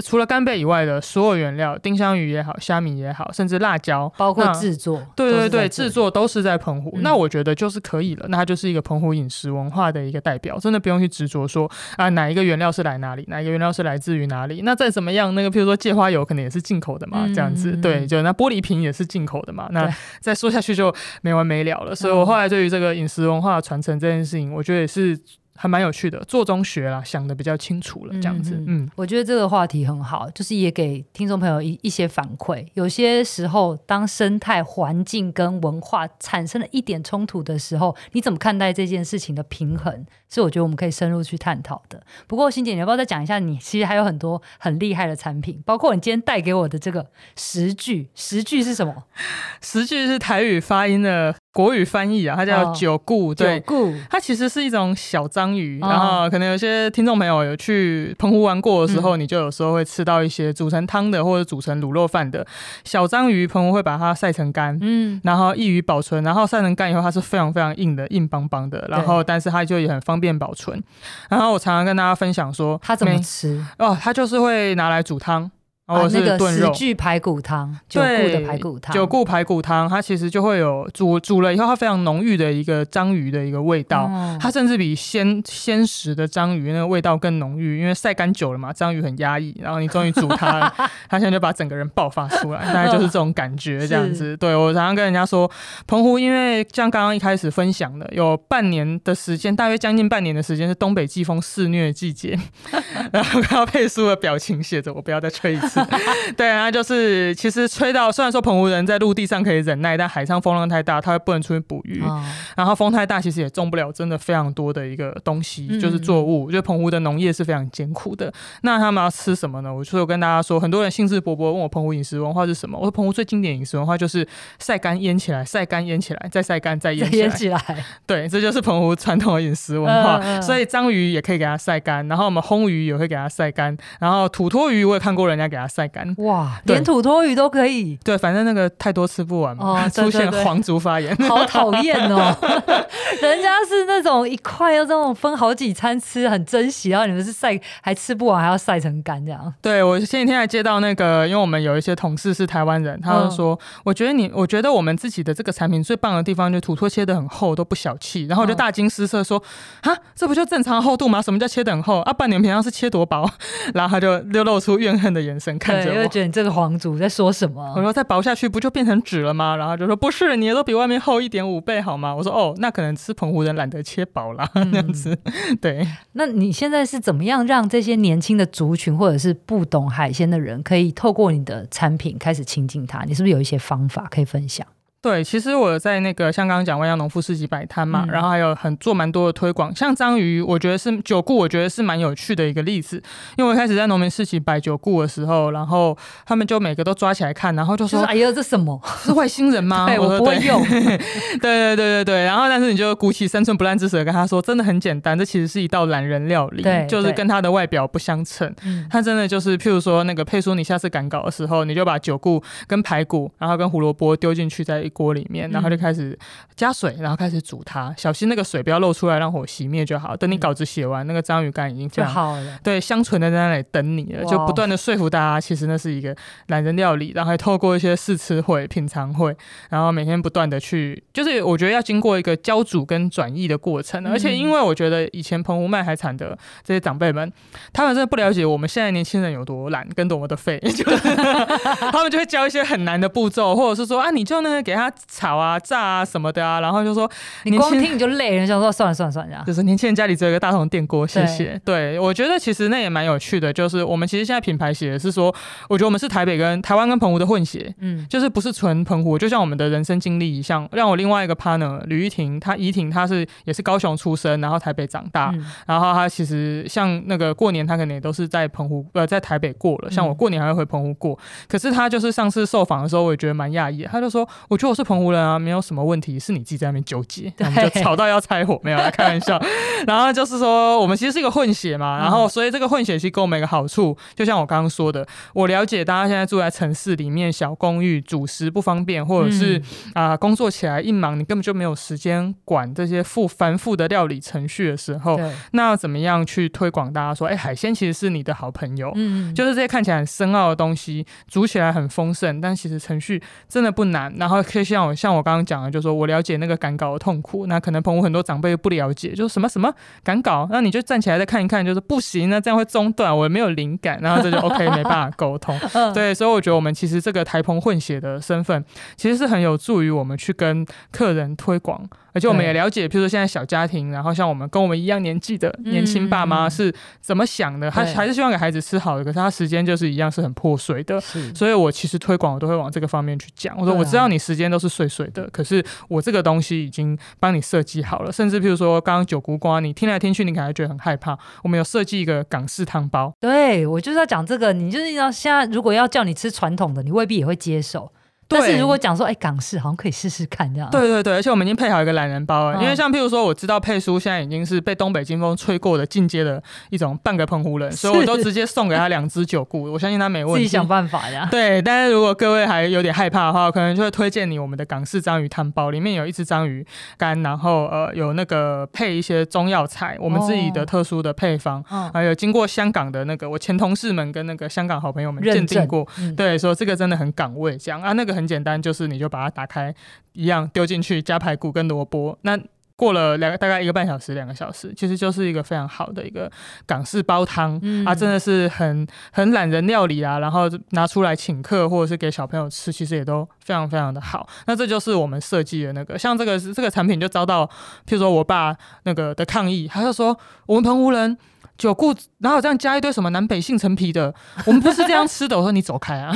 [SPEAKER 2] 除了干贝以外的所有原料，丁香鱼也好，虾米也好，甚至辣椒，
[SPEAKER 1] 包括制作，
[SPEAKER 2] 对对对，制作都是在澎湖。嗯、那我觉得就是可以了，那它就是一个澎湖饮食文化的一个代表，真的不用去执着说啊哪一个原料是来哪里，哪一个原料是来自于哪里。那再怎么样，那个譬如说芥花油可能也是进口的嘛，嗯、这样子，对，就那玻璃瓶也是进口的嘛。那再说下去就没完没了了。所以我后来对于这个饮食文化传承这件事情，我觉得也是还蛮有趣的，做中学啦，想的比较清楚了，这样子。嗯，嗯，
[SPEAKER 1] 我觉得这个话题很好，就是也给听众朋友一一些反馈。有些时候，当生态环境跟文化产生了一点冲突的时候，你怎么看待这件事情的平衡？是我觉得我们可以深入去探讨的。不过，欣姐，你要不要再讲一下？你其实还有很多很厉害的产品，包括你今天带给我的这个十句，十句是什么？
[SPEAKER 2] 十句是台语发音的。国语翻译啊，它叫九顾，哦、对，
[SPEAKER 1] 九顾，
[SPEAKER 2] 它其实是一种小章鱼。哦、然后可能有些听众朋友有去澎湖玩过的时候，嗯、你就有时候会吃到一些煮成汤的或者煮成卤肉饭的小章鱼。澎湖会把它晒成干，嗯，然后易于保存。然后晒成干以后，它是非常非常硬的，硬邦邦的。然后但是它就也很方便保存。然后我常常跟大家分享说，
[SPEAKER 1] 他怎么吃
[SPEAKER 2] 哦，他就是会拿来煮汤。
[SPEAKER 1] 哦，是那个食具排骨汤，九顾的排骨汤，
[SPEAKER 2] 九顾排骨汤，它其实就会有煮煮了以后，它非常浓郁的一个章鱼的一个味道，哦、它甚至比鲜鲜食的章鱼那个味道更浓郁，因为晒干久了嘛，章鱼很压抑，然后你终于煮它了，它现在就把整个人爆发出来，大概就是这种感觉这样子。对，我常常跟人家说，澎湖因为像刚刚一开始分享的，有半年的时间，大约将近半年的时间是东北季风肆虐的季节，然后看到佩书的表情写着，我不要再吹一次。对啊，就是其实吹到，虽然说澎湖人在陆地上可以忍耐，但海上风浪太大，他会不能出去捕鱼。哦、然后风太大，其实也种不了真的非常多的一个东西，嗯、就是作物。我觉得澎湖的农业是非常艰苦的。那他们要吃什么呢？我就有跟大家说，很多人兴致勃勃问我澎湖饮食文化是什么。我说澎湖最经典饮食文化就是晒干腌起来，晒干腌起来，再晒干再腌起来。
[SPEAKER 1] 起来
[SPEAKER 2] 对，这就是澎湖传统的饮食文化。呃、所以章鱼也可以给它晒干，然后我们烘鱼也会给它晒干，然后土托鱼我也看过人家给它晒干。
[SPEAKER 1] 哇，连土托鱼都可以？
[SPEAKER 2] 对，反正那个太多吃不完嘛，哦、出现黄族发炎，
[SPEAKER 1] 好讨厌哦！人家是那种一块要这种分好几餐吃，很珍惜，然后你们是晒还吃不完，还要晒成干这样。
[SPEAKER 2] 对，我前几天还接到那个，因为我们有一些同事是台湾人，他就说，哦、我觉得你，我觉得我们自己的这个产品最棒的地方，就土托切得很厚，都不小气，然后我就大惊失色说，啊、哦，这不就正常厚度吗？什么叫切得很厚？啊，半年平常是切多薄？然后他就流露出怨恨的眼神看着我。
[SPEAKER 1] 觉得你这个皇族在说什么？
[SPEAKER 2] 我说再薄下去不就变成纸了吗？然后就说不是，你都比外面厚一点五倍好吗？我说哦，那可能吃澎湖人懒得切薄啦。那样子。对，
[SPEAKER 1] 那你现在是怎么样让这些年轻的族群或者是不懂海鲜的人，可以透过你的产品开始亲近它？你是不是有一些方法可以分享？
[SPEAKER 2] 对，其实我在那个像刚刚讲万央农夫市集摆摊嘛，嗯、然后还有很做蛮多的推广，像章鱼，我觉得是九顾，我觉得是蛮有趣的一个例子。因为我一开始在农民市集摆九顾的时候，然后他们就每个都抓起来看，然后就说：“就、
[SPEAKER 1] 哎呀，这什么？
[SPEAKER 2] 是外星人吗？”
[SPEAKER 1] 对，我不会用。对
[SPEAKER 2] 对对对对。然后，但是你就鼓起三寸不烂之舌跟他说：“真的很简单，这其实是一道懒人料理，就是跟它的外表不相称。它真的就是，譬如说那个佩叔，你下次赶稿的时候，你就把九顾跟排骨，然后跟胡萝卜丢进去在一锅里面，然后。就开始加水，然后开始煮它，小心那个水不要漏出来，让火熄灭就好。等你稿子写完，那个章鱼干已经非常
[SPEAKER 1] 好了，
[SPEAKER 2] 对，香醇的在那里等你了，就不断的说服大家，其实那是一个懒人料理，然后还透过一些试吃会、品尝会，然后每天不断的去，就是我觉得要经过一个浇煮跟转译的过程。而且因为我觉得以前澎湖卖海产的这些长辈们，他们真的不了解我们现在年轻人有多懒跟多么的废，就是 他们就会教一些很难的步骤，或者是说啊，你就那个给他炒啊。炸啊什么的啊，然后就说
[SPEAKER 1] 你光听你就累，人想说算了算了算了，
[SPEAKER 2] 就是年轻人家里只有一个大铜电锅，谢谢。对，对我觉得其实那也蛮有趣的，就是我们其实现在品牌写的是说，我觉得我们是台北跟台湾跟澎湖的混血，嗯，就是不是纯澎湖，就像我们的人生经历一样。让我另外一个 partner 吕玉婷，她怡婷，她是也是高雄出生，然后台北长大，嗯、然后她其实像那个过年，她可能也都是在澎湖呃在台北过了，像我过年还会回澎湖过，嗯、可是她就是上次受访的时候，我也觉得蛮讶异，她就说，我觉得我是澎湖人啊。没有什么问题，是你自己在那边纠结，对我们就吵到要拆伙，没有来开玩笑。然后就是说，我们其实是一个混血嘛，然后所以这个混血其实给我们一个好处，就像我刚刚说的，我了解大家现在住在城市里面，小公寓，主食不方便，或者是啊、工作起来一忙，你根本就没有时间管这些复繁复的料理程序的时候，那要怎么样去推广大家说，哎，海鲜其实是你的好朋友，嗯，就是这些看起来很深奥的东西，煮起来很丰盛，但其实程序真的不难，然后可以像我像我刚刚。讲的就是说我了解那个赶稿的痛苦，那可能澎湖很多长辈不了解，就是什么什么赶稿，那你就站起来再看一看，就是不行，那这样会中断，我也没有灵感，然后这就 OK 没办法沟通。对，所以我觉得我们其实这个台澎混血的身份，其实是很有助于我们去跟客人推广。而且我们也了解，譬如说现在小家庭，然后像我们跟我们一样年纪的年轻爸妈是怎么想的，他还是希望给孩子吃好的，可是他时间就是一样是很破碎的。所以我其实推广我都会往这个方面去讲。我说我知道你时间都是碎碎的，可是我这个东西已经帮你设计好了。甚至譬如说刚刚九姑瓜，你听来听去你可能觉得很害怕，我们有设计一个港式汤包。
[SPEAKER 1] 对，我就是要讲这个，你就是要现在如果要叫你吃传统的，你未必也会接受。但是如果讲说，哎、欸，港式好像可以试试看这样。
[SPEAKER 2] 对对对，而且我们已经配好一个懒人包了，嗯、因为像譬如说，我知道佩叔现在已经是被东北金风吹过的进阶的一种半个澎湖人，所以我都直接送给他两只九菇，我相信他没问题。
[SPEAKER 1] 自己想办法呀。
[SPEAKER 2] 对，但是如果各位还有点害怕的话，我可能就会推荐你我们的港式章鱼汤包，里面有一只章鱼干，然后呃有那个配一些中药材，我们自己的特殊的配方，哦、还有经过香港的那个我前同事们跟那个香港好朋友们鉴定过，嗯、对，说这个真的很港味，这样。啊，那个很简单，就是你。就把它打开，一样丢进去，加排骨跟萝卜。那过了两个大概一个半小时，两个小时，其实就是一个非常好的一个港式煲汤、嗯、啊，真的是很很懒人料理啊。然后拿出来请客或者是给小朋友吃，其实也都非常非常的好。那这就是我们设计的那个，像这个这个产品就遭到，譬如说我爸那个的抗议，他就说我们澎湖人。九菇，然后这样加一堆什么南北杏陈皮的，我们不是这样吃的。我说你走开啊！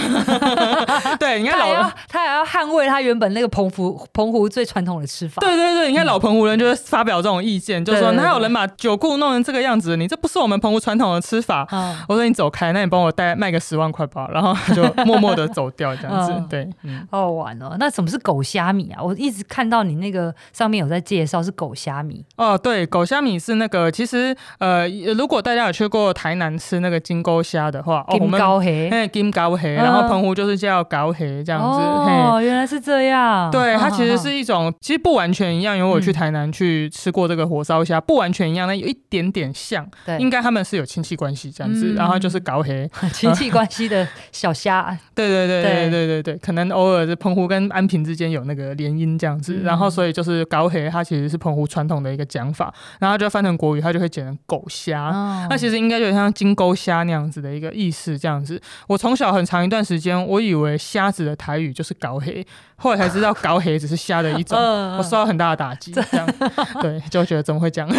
[SPEAKER 2] 对，你看老他，
[SPEAKER 1] 他还要捍卫他原本那个澎湖澎湖最传统的吃法。
[SPEAKER 2] 对对对，你看老澎湖人就会发表这种意见，嗯、就说哪有人把九菇弄成这个样子？你这不是我们澎湖传统的吃法。嗯、我说你走开，那你帮我带卖个十万块吧，然后就默默的走掉这样子。嗯、对，
[SPEAKER 1] 好玩哦。那什么是狗虾米啊？我一直看到你那个上面有在介绍是狗虾米。
[SPEAKER 2] 哦，对，狗虾米是那个，其实呃，如如果大家有去过台南吃那个金钩虾的话，
[SPEAKER 1] 金高黑，
[SPEAKER 2] 哎，金高黑，然后澎湖就是叫高黑这样子。
[SPEAKER 1] 哦，原来是这样。
[SPEAKER 2] 对，它其实是一种，其实不完全一样，因为我去台南去吃过这个火烧虾，不完全一样，但有一点点像。对，应该他们是有亲戚关系这样子，然后就是高黑，
[SPEAKER 1] 亲戚关系的小虾。
[SPEAKER 2] 对对对对对对对，可能偶尔是澎湖跟安平之间有那个联姻这样子，然后所以就是高黑，它其实是澎湖传统的一个讲法，然后就翻成国语，它就会简成狗虾。那其实应该就像金钩虾那样子的一个意思，这样子。我从小很长一段时间，我以为虾子的台语就是高黑，后来才知道高黑只是虾的一种。我受到很大的打击，这样 对，就觉得怎么会这样？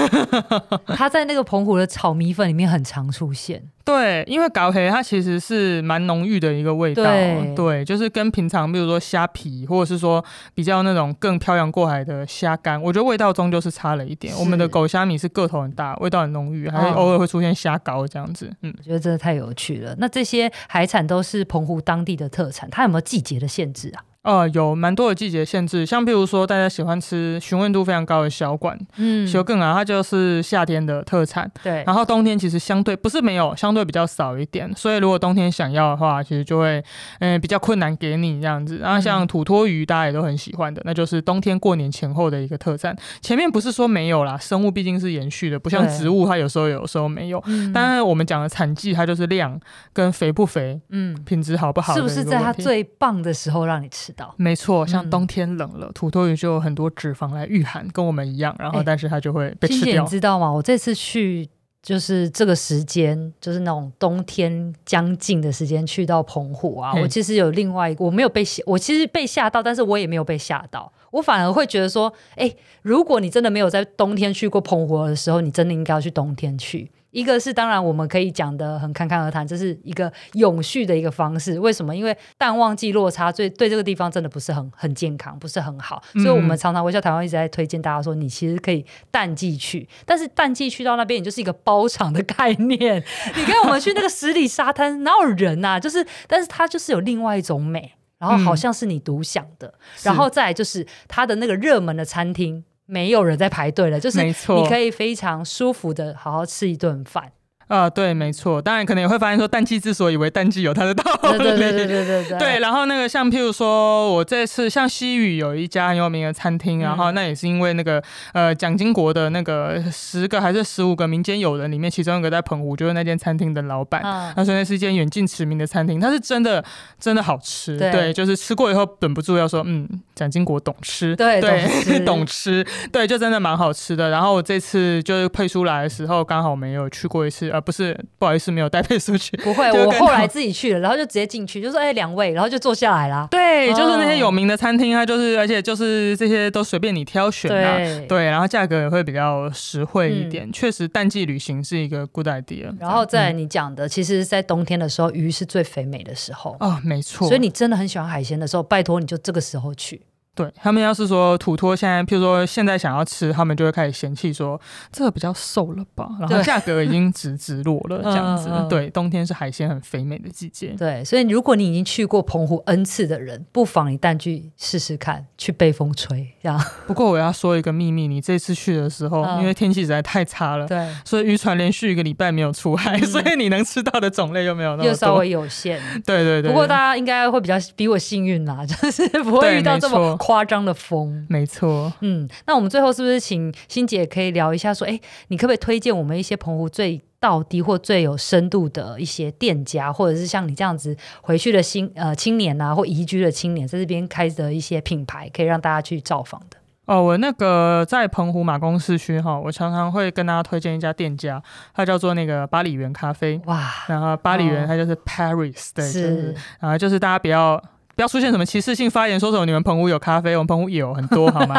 [SPEAKER 1] 它在那个澎湖的炒米粉里面很常出现。
[SPEAKER 2] 对，因为高黑它其实是蛮浓郁的一个味道，对，对，就是跟平常比如说虾皮，或者是说比较那种更漂洋过海的虾干，我觉得味道终究是差了一点。我们的狗虾米是个头很大，味道很浓郁，还偶尔会出现虾膏这样子。嗯，
[SPEAKER 1] 我觉得真的太有趣了。那这些海产都是澎湖当地的特产，它有没有季节的限制啊？
[SPEAKER 2] 呃，有蛮多的季节限制，像譬如说大家喜欢吃询问度非常高的小管，嗯，小更啊，它就是夏天的特产，对。然后冬天其实相对不是没有，相对比较少一点，所以如果冬天想要的话，其实就会嗯、呃、比较困难给你这样子。然后像土托鱼，大家也都很喜欢的，那就是冬天过年前后的一个特产。前面不是说没有啦，生物毕竟是延续的，不像植物，它有时候有，有时候没有。当然我们讲的产季，它就是量跟肥不肥，嗯，品质好不好，
[SPEAKER 1] 是不是在它最棒的时候让你吃？
[SPEAKER 2] 没错，像冬天冷了，嗯、土托鱼就有很多脂肪来御寒，跟我们一样。然后，但是它就会被吃掉。欸、
[SPEAKER 1] 你知道吗？我这次去就是这个时间，就是那种冬天将近的时间，去到澎湖啊。我其实有另外一个，我没有被吓，我其实被吓到，但是我也没有被吓到。我反而会觉得说，哎、欸，如果你真的没有在冬天去过澎湖的时候，你真的应该要去冬天去。一个是当然我们可以讲的很侃侃而谈，这是一个永续的一个方式。为什么？因为淡旺季落差对对这个地方真的不是很很健康，不是很好。所以我们常常微笑台湾一直在推荐大家说，你其实可以淡季去，但是淡季去到那边，你就是一个包场的概念。你看我们去那个十里沙滩，哪有人呐、啊？就是，但是它就是有另外一种美，然后好像是你独享的。嗯、然后再来就是它的那个热门的餐厅。没有人在排队了，就是你可以非常舒服的好好吃一顿饭。
[SPEAKER 2] 啊、呃，对，没错，当然可能也会发现说，淡季之所以为淡季，有它的道理。对对对对对对，对。对，然后那个像譬如说，我这次像西屿有一家很有名的餐厅，嗯、然后那也是因为那个呃蒋经国的那个十个还是十五个民间友人里面，其中一个在澎湖就是那间餐厅的老板。嗯。那所以那是一间远近驰名的餐厅，它是真的真的好吃。对，对。就是吃过以后忍不住要说，嗯，蒋经国懂吃。对对，懂吃，懂吃。对，就真的蛮好吃的。然后我这次就是配出来的时候，刚好我们也有去过一次。呃，不是，不好意思，没有带佩书去。
[SPEAKER 1] 不会，我后来自己去了，然后就直接进去，就说哎，两位，然后就坐下来啦。
[SPEAKER 2] 对，就是那些有名的餐厅啊，就是而且就是这些都随便你挑选啊，对，对，然后价格也会比较实惠一点。确实，淡季旅行是一个 good idea。
[SPEAKER 1] 然后在你讲的，其实，在冬天的时候，鱼是最肥美的时候
[SPEAKER 2] 哦，没错。
[SPEAKER 1] 所以你真的很喜欢海鲜的时候，拜托你就这个时候去。
[SPEAKER 2] 对，他们要是说土托现在，譬如说现在想要吃，他们就会开始嫌弃说这个比较瘦了吧，然后价格已经直直落了 这样子。对，冬天是海鲜很肥美的季节。
[SPEAKER 1] 对，所以如果你已经去过澎湖 N 次的人，不妨你淡去试试看，去被风吹这样。
[SPEAKER 2] 不过我要说一个秘密，你这次去的时候，因为天气实在太差了，对，所以渔船连续一个礼拜没有出海，所以你能吃到的种类又没有那么多，
[SPEAKER 1] 又稍微有限。
[SPEAKER 2] 对对对。
[SPEAKER 1] 不过大家应该会比较比我幸运啦，就是不会遇到这么夸张的风。
[SPEAKER 2] 没错，
[SPEAKER 1] 嗯，那我们最后是不是请欣姐可以聊一下，说，哎，你可不可以推荐我们一些澎湖最到底或最有深度的一些店家，或者是像你这样子回去的新呃青年啊，或移居的青年，在这边开的一些品牌，可以让大家去造访的？
[SPEAKER 2] 哦，我那个在澎湖马公市区哈，我常常会跟大家推荐一家店家，它叫做那个巴里园咖啡。哇，然后巴里园它就是 Paris，、哦、对，是，就是，然后就是大家不要。不要出现什么歧视性发言，说什么你们澎湖有咖啡，我们澎湖有很多，好吗？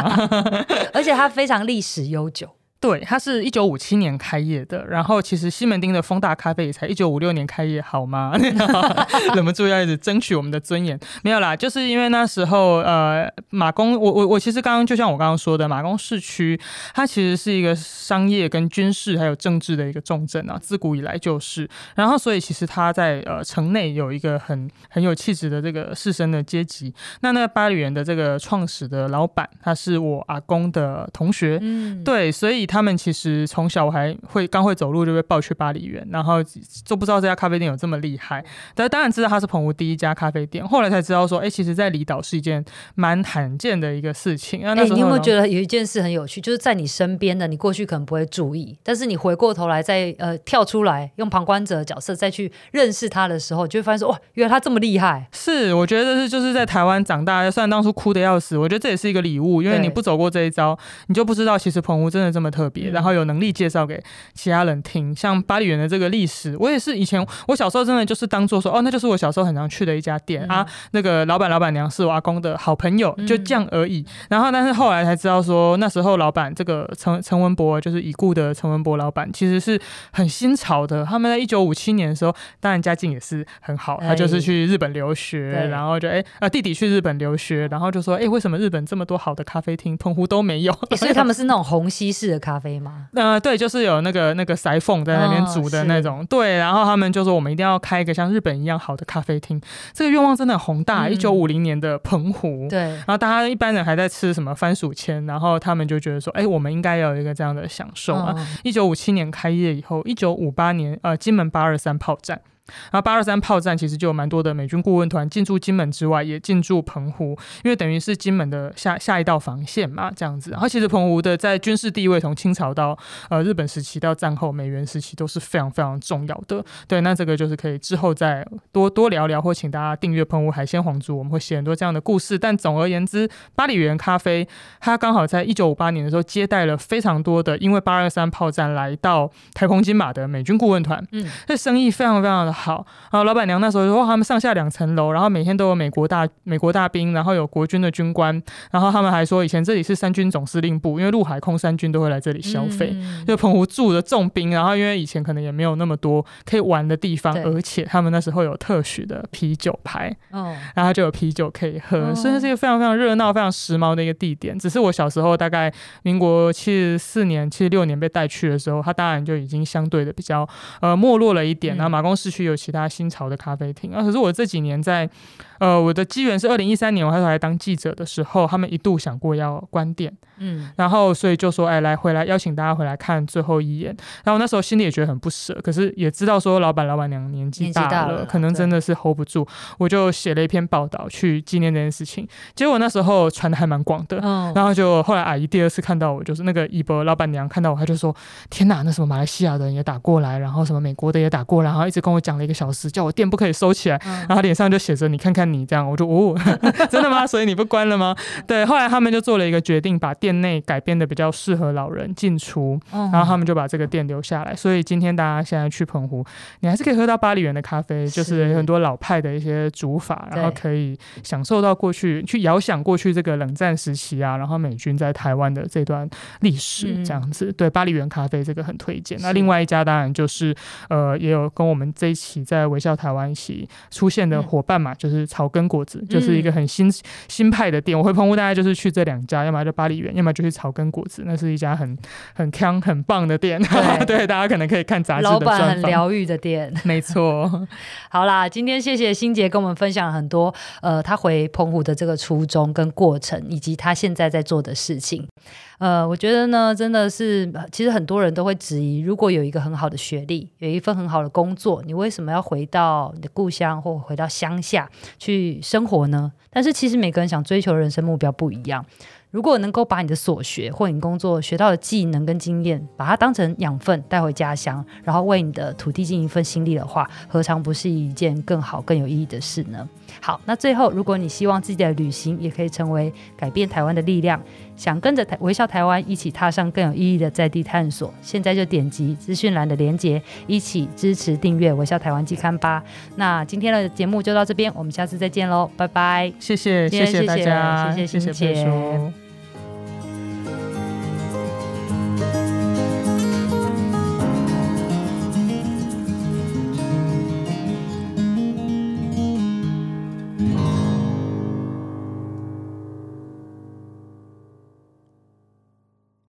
[SPEAKER 1] 而且它非常历史悠久。
[SPEAKER 2] 对，它是一九五七年开业的，然后其实西门町的丰大咖啡也才一九五六年开业，好吗？忍不住要一直争取我们的尊严，没有啦，就是因为那时候呃，马公，我我我其实刚刚就像我刚刚说的，马公市区它其实是一个商业跟军事还有政治的一个重镇啊，自古以来就是，然后所以其实它在呃城内有一个很很有气质的这个士绅的阶级。那那个巴黎园的这个创始的老板，他是我阿公的同学，嗯，对，所以。他们其实从小我还会刚会走路就被抱去巴黎园，然后就不知道这家咖啡店有这么厉害。但当然知道它是澎湖第一家咖啡店，后来才知道说，哎，其实，在离岛是一件蛮罕见的一个事情。哎，
[SPEAKER 1] 你有没有觉得有一件事很有趣？就是在你身边的，你过去可能不会注意，但是你回过头来再呃跳出来，用旁观者的角色再去认识他的时候，就会发现说，哇，原来他这么厉害。
[SPEAKER 2] 是，我觉得是就是在台湾长大，虽然当初哭得要死，我觉得这也是一个礼物，因为你不走过这一遭，你就不知道其实澎湖真的这么特别，然后有能力介绍给其他人听，像巴黎园的这个历史，我也是以前我小时候真的就是当做说，哦，那就是我小时候很常去的一家店、嗯、啊，那个老板老板娘是我阿公的好朋友，就这样而已。嗯、然后，但是后来才知道说，那时候老板这个陈陈文博，就是已故的陈文博老板，其实是很新潮的。他们在一九五七年的时候，当然家境也是很好，他就是去日本留学，哎、然后就哎啊弟弟去日本留学，然后就说，哎，为什么日本这么多好的咖啡厅，澎湖都没有？
[SPEAKER 1] 所以他们是那种虹吸式的咖啡吗？
[SPEAKER 2] 那、呃、对，就是有那个那个塞缝在那边煮的那种，哦、对。然后他们就说，我们一定要开一个像日本一样好的咖啡厅。这个愿望真的很宏大。一九五零年的澎湖，对。然后大家一般人还在吃什么番薯签，然后他们就觉得说，哎，我们应该要有一个这样的享受啊。一九五七年开业以后，一九五八年呃金门八二三炮战。然后八二三炮战其实就有蛮多的美军顾问团进驻金门之外，也进驻澎湖，因为等于是金门的下下一道防线嘛，这样子。然后其实澎湖的在军事地位从清朝到呃日本时期到战后美元时期都是非常非常重要的。对，那这个就是可以之后再多多聊聊，或请大家订阅澎湖海鲜皇族，我们会写很多这样的故事。但总而言之，巴里园咖啡它刚好在一九五八年的时候接待了非常多的因为八二三炮战来到台澎金马的美军顾问团，嗯，这生意非常非常的。好，然后老板娘那时候说，他们上下两层楼，然后每天都有美国大美国大兵，然后有国军的军官，然后他们还说，以前这里是三军总司令部，因为陆海空三军都会来这里消费，嗯、就澎湖住的重兵，然后因为以前可能也没有那么多可以玩的地方，而且他们那时候有特许的啤酒牌，哦，然后就有啤酒可以喝，哦、所以是一个非常非常热闹、非常时髦的一个地点。只是我小时候大概民国七十四年、七十六年被带去的时候，它当然就已经相对的比较呃没落了一点，然后马公市区。有其他新潮的咖啡厅啊，可是我这几年在。呃，我的机缘是二零一三年，我还来当记者的时候，他们一度想过要关店，嗯，然后所以就说，哎，来回来邀请大家回来看最后一眼。然后那时候心里也觉得很不舍，可是也知道说老板老板娘年纪大了，可能真的是 hold 不住，我就写了一篇报道去纪念这件事情。结果那时候传的还蛮广的，嗯，然后就后来阿姨第二次看到我，就是那个一博老板娘看到我，她就说：“天哪，那什么马来西亚的人也打过来，然后什么美国的也打过来，然后一直跟我讲了一个小时，叫我店不可以收起来，嗯、然后脸上就写着你看看。”你这样，我就哦，真的吗？所以你不关了吗？对，后来他们就做了一个决定，把店店内改变的比较适合老人进出，然后他们就把这个店留下来。所以今天大家现在去澎湖，你还是可以喝到巴黎园的咖啡，就是很多老派的一些煮法，然后可以享受到过去去遥想过去这个冷战时期啊，然后美军在台湾的这段历史这样子。对，巴黎园咖啡这个很推荐。那另外一家当然就是呃，也有跟我们这一期在微笑台湾一起出现的伙伴嘛，就是草根果子，就是一个很新新派的店。我回澎湖大概就是去这两家，要么就巴黎园，要么就去草根果子，那是一家很很康很棒的店。对，对，大家可能可以看杂志。
[SPEAKER 1] 老板很疗愈的店，
[SPEAKER 2] 没错。
[SPEAKER 1] 好啦，今天谢谢欣杰跟我们分享很多，呃，他回澎湖的这个初衷跟过程，以及他现在在做的事情。呃，我觉得呢，真的是，其实很多人都会质疑，如果有一个很好的学历，有一份很好的工作，你为什么要回到你的故乡或回到乡下去生活呢？但是其实每个人想追求的人生目标不一样。如果能够把你的所学或你工作学到的技能跟经验，把它当成养分带回家乡，然后为你的土地尽一份心力的话，何尝不是一件更好更有意义的事呢？好，那最后，如果你希望自己的旅行也可以成为改变台湾的力量，想跟着台微笑台湾一起踏上更有意义的在地探索，现在就点击资讯栏的连接，一起支持订阅微笑台湾季刊吧。那今天的节目就到这边，我们下次再见喽，拜拜。
[SPEAKER 2] 谢谢，谢谢大家，谢谢欣洁。